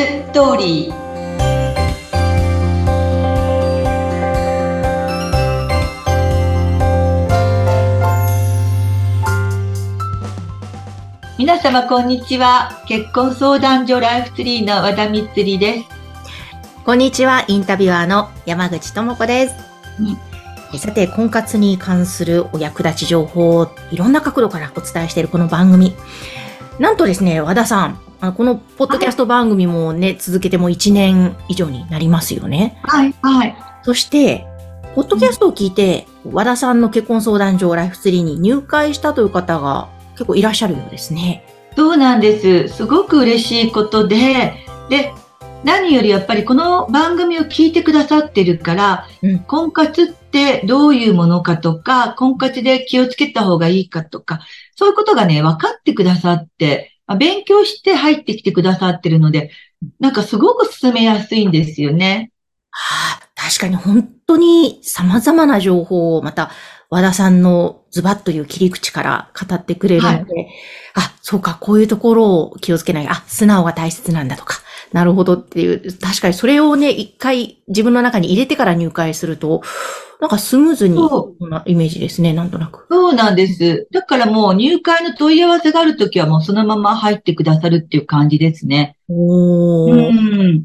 ストーリー皆様こんにちは結婚相談所ライフツリーの和田光ですこんにちはインタビュアーの山口智子です、うん、さて婚活に関するお役立ち情報をいろんな角度からお伝えしているこの番組なんとですね和田さんあこのポッドキャスト番組もね、続けても1年以上になりますよね。はい、はい。そして、ポッドキャストを聞いて、うん、和田さんの結婚相談所ライフツリーに入会したという方が結構いらっしゃるようですね。そうなんです。すごく嬉しいことで、で、何よりやっぱりこの番組を聞いてくださってるから、うん、婚活ってどういうものかとか、婚活で気をつけた方がいいかとか、そういうことがね、分かってくださって、勉強して入ってきてくださってるので、なんかすごく進めやすいんですよね。はあ、確かに本当に様々な情報をまた和田さんのズバッという切り口から語ってくれるので、はい、あ、そうか、こういうところを気をつけない。あ、素直が大切なんだとか。なるほどっていう、確かにそれをね、一回自分の中に入れてから入会すると、なんかスムーズに、そんなイメージですね、なんとなく。そうなんです。だからもう入会の問い合わせがあるときはもうそのまま入ってくださるっていう感じですね。おうん。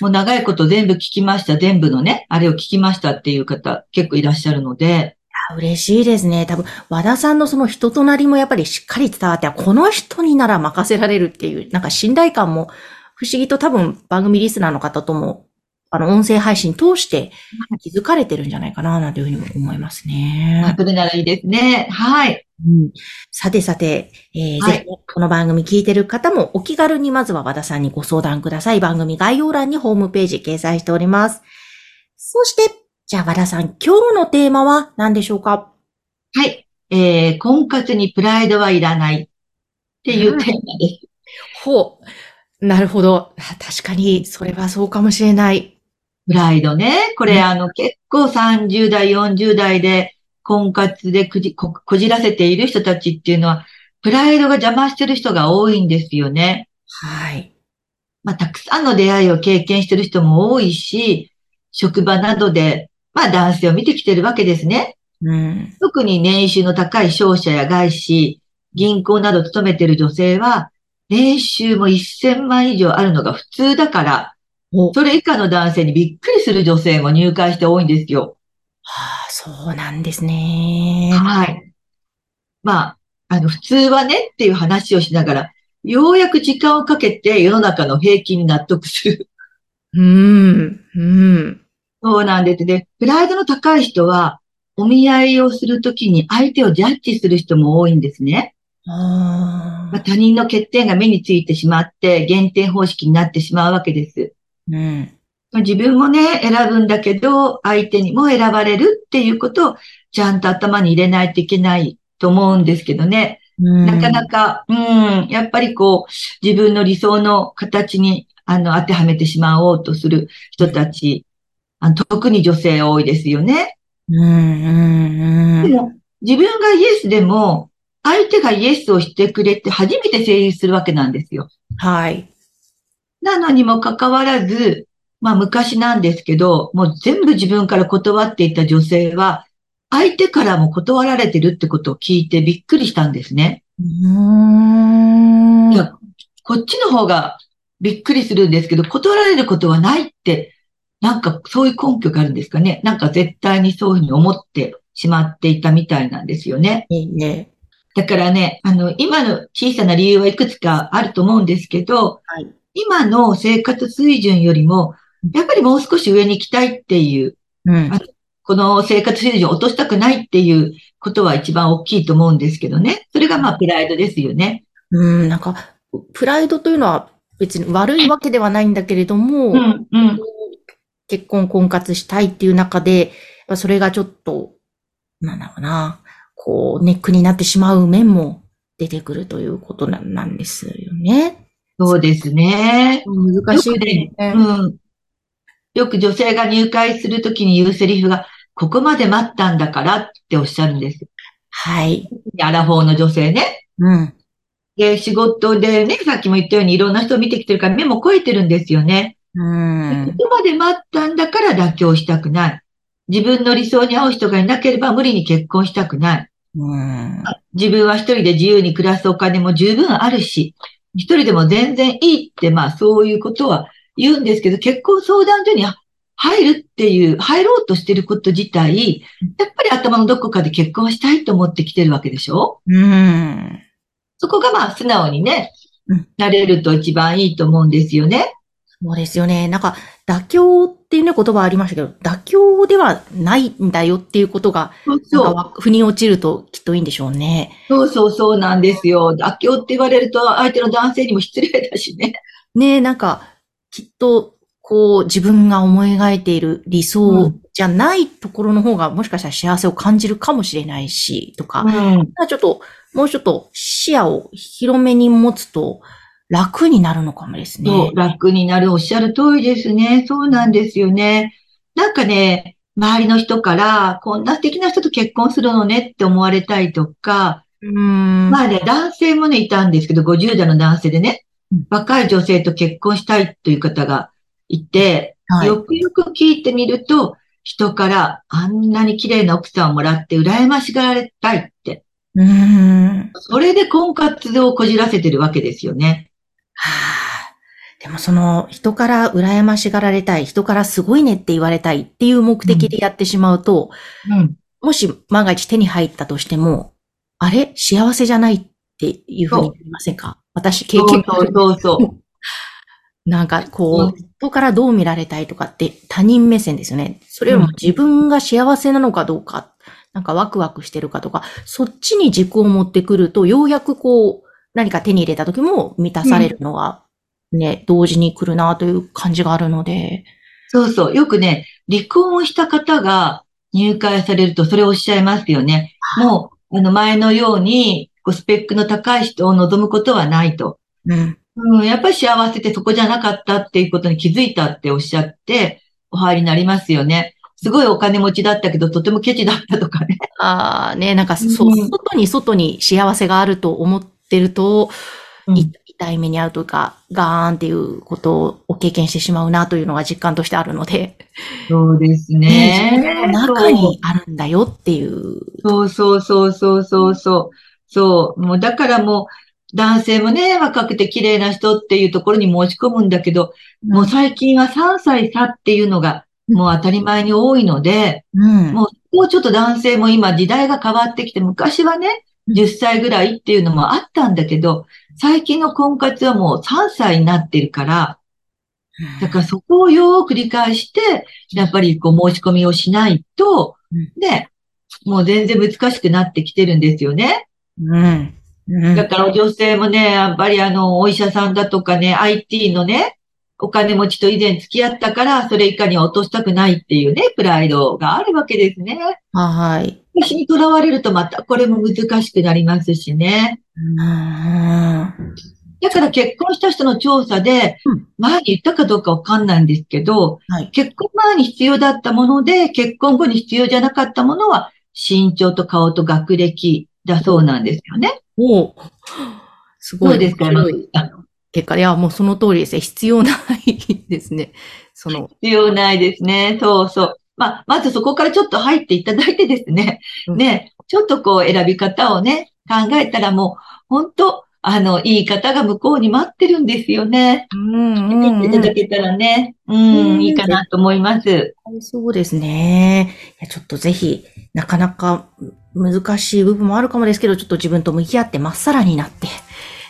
もう長いこと全部聞きました、全部のね、あれを聞きましたっていう方結構いらっしゃるので。嬉しいですね。多分、和田さんのその人となりもやっぱりしっかり伝わって、この人になら任せられるっていう、なんか信頼感も不思議と多分番組リスナーの方ともあの、音声配信通して気づかれてるんじゃないかな、なんていうふうに思いますね。それならいいですね。はい。うん、さてさて、えー、はい、ぜひ、この番組聞いてる方もお気軽にまずは和田さんにご相談ください。番組概要欄にホームページ掲載しております。そして、じゃあ和田さん、今日のテーマは何でしょうか？はい。えー、婚活にプライドはいらないっていうテーマです。ほう。なるほど。確かに、それはそうかもしれない。プライドね。これ、あの、結構30代、40代で婚活でくじこ、こじらせている人たちっていうのは、プライドが邪魔してる人が多いんですよね。はい。まあ、たくさんの出会いを経験してる人も多いし、職場などで、まあ、男性を見てきてるわけですね。うん、特に年収の高い商社や外資、銀行など勤めている女性は、年収も1000万以上あるのが普通だから、それ以下の男性にびっくりする女性も入会して多いんですよ。はあ、そうなんですね。はい。まあ、あの、普通はねっていう話をしながら、ようやく時間をかけて世の中の平均に納得する。うん、うん。そうなんですね。プライドの高い人は、お見合いをするときに相手をジャッジする人も多いんですね。あ他人の欠点が目についてしまって、減点方式になってしまうわけです。うん、自分もね、選ぶんだけど、相手にも選ばれるっていうことを、ちゃんと頭に入れないといけないと思うんですけどね。うん、なかなか、うん、やっぱりこう、自分の理想の形に、あの、当てはめてしまおうとする人たち、あの特に女性多いですよね。うんうんうん、でも、自分がイエスでも、相手がイエスをしてくれて初めて成立するわけなんですよ。はい。なのにもかかわらず、まあ昔なんですけど、もう全部自分から断っていた女性は、相手からも断られてるってことを聞いてびっくりしたんですね。いや、こっちの方がびっくりするんですけど、断られることはないって、なんかそういう根拠があるんですかね。なんか絶対にそういうふうに思ってしまっていたみたいなんですよね。いいね。だからね、あの、今の小さな理由はいくつかあると思うんですけど、はい、今の生活水準よりも、やっぱりもう少し上に行きたいっていう、うん、この生活水準を落としたくないっていうことは一番大きいと思うんですけどね。それがまあプライドですよね。うん、なんか、プライドというのは別に悪いわけではないんだけれども、うんうん、結婚婚活したいっていう中で、それがちょっと、なんだろうな、こう、ネックになってしまう面も出てくるということなんですよね。そうですね。難しいね。うん。よく女性が入会するときに言うセリフが、ここまで待ったんだからっておっしゃるんです。はい。アラフォーの女性ね。うん。で、仕事でね、さっきも言ったようにいろんな人を見てきてるから目も超えてるんですよね。うん。ここまで待ったんだから妥協したくない。自分の理想に合う人がいなければ無理に結婚したくない。うん。自分は一人で自由に暮らすお金も十分あるし、一人でも全然いいって、まあそういうことは言うんですけど、結婚相談所に入るっていう、入ろうとしてること自体、やっぱり頭のどこかで結婚したいと思ってきてるわけでしょ？うん。そこがまあ素直にねうん、なれると一番いいと思うんですよね。そうですよね。なんか、妥協っていうね、言葉ありましたけど、妥協ではないんだよっていうことが、そうそう。か、腑に落ちるときっといいんでしょうね。そうそうそうなんですよ。妥協って言われると相手の男性にも失礼だしね。ねえ、なんか、きっと、こう、自分が思い描いている理う想んじゃないところの方が、もしかしたら幸せを感じるかもしれないし、とか、うん。ちょっと、もうちょっと視野を広めに持つと楽になるのかもですね。そう、楽になる。おっしゃる通りですね。そうなんですよね。なんかね、周りの人から、こんな素敵な人と結婚するのねって思われたいとか、うーん。まあね、男性もね、いたんですけど、50代の男性でねうん、若い女性と結婚したいという方がいて、はい。よくよく聞いてみると、人からあんなに綺麗な奥さんをもらって羨ましがられたいって、うーん。それで婚活をこじらせてるわけですよね。はあ。でもその人から羨ましがられたい、人からすごいねって言われたいっていう目的でやってしまうと、うん。もし万が一手に入ったとしても、あれ？幸せじゃないっていうふうに言いませんか？私経験そうそうそうそう。なんかこうんう、人からどう見られたいとかって他人目線ですよね。それよりも自分が幸せなのかどうか、なんかワクワクしてるかとか、そっちに軸を持ってくると、ようやくこう、何か手に入れた時も満たされるのが、ね、同時に来るなという感じがあるので。そうそう。よくね、離婚した方が入会されるとそれをおっしゃいますよね。もう、あの前のように、こうスペックの高い人を望むことはないと。うん。うん、やっぱり幸せってそこじゃなかったっていうことに気づいたっておっしゃって、お入りになりますよね。すごいお金持ちだったけど、とてもケチだったとかね。ああ、ね、なんか、そ、うん外に外に幸せがあると思ってると、うんい痛い目に遭うというか、ガーンっていうことを経験してしまうなというのが実感としてあるので、そうですね、自ね。中にあるんだよっていう。そうそうそうそうそうそう。そう。もうだからもう、男性もね、若くて綺麗な人っていうところに申し込むんだけど、もう最近は3歳差っていうのが、もう当たり前に多いので、うん。もう、もうちょっと男性も今時代が変わってきて、昔はね、10歳ぐらいっていうのもあったんだけど、最近の婚活はもう3歳になってるから、だからそこをよーく理解して、やっぱりこう申し込みをしないとうん、ね、もう全然難しくなってきてるんですよね。うん。うん。だから女性もね、やっぱりあの、お医者さんだとかね、IT のね、お金持ちと以前付き合ったから、それ以下には落としたくないっていうね、プライドがあるわけですね。はい。私にとらわれるとまたこれも難しくなりますしね。うん。だから結婚した人の調査でうん、前に言ったかどうかわかんないんですけど、はい。結婚前に必要だったもので、結婚後に必要じゃなかったものは、身長と顔と学歴だそうなんですよね。おうすごい。どうですか結果、いや、もうその通りですね。必要ないですね。その、必要ないですね。そうそう。まあ、まずそこからちょっと入っていただいてですね。うんね、ちょっとこう選び方をね、考えたらもう、本当あの、いい方が向こうに待ってるんですよね。うん見ていただけたらね、ううんん、いいかなと思います。そうですね。いやちょっとぜひ、なかなか難しい部分もあるかもですけど、ちょっと自分と向き合ってまっさらになって、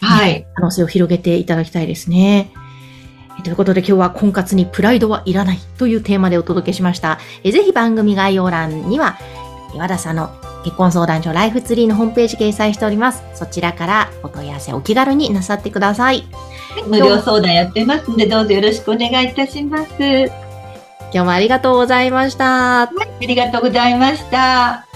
はい。可能性を広げていただきたいですね。えということで今日は婚活にプライドはいらないというテーマでお届けしました。えぜひ番組概要欄には、和田さんの結婚相談所ライフツリーのホームページ掲載しております。そちらからお問い合わせお気軽になさってください。無料相談やってますんで、どうぞよろしくお願いいたします。今日もありがとうございました。ありがとうございました。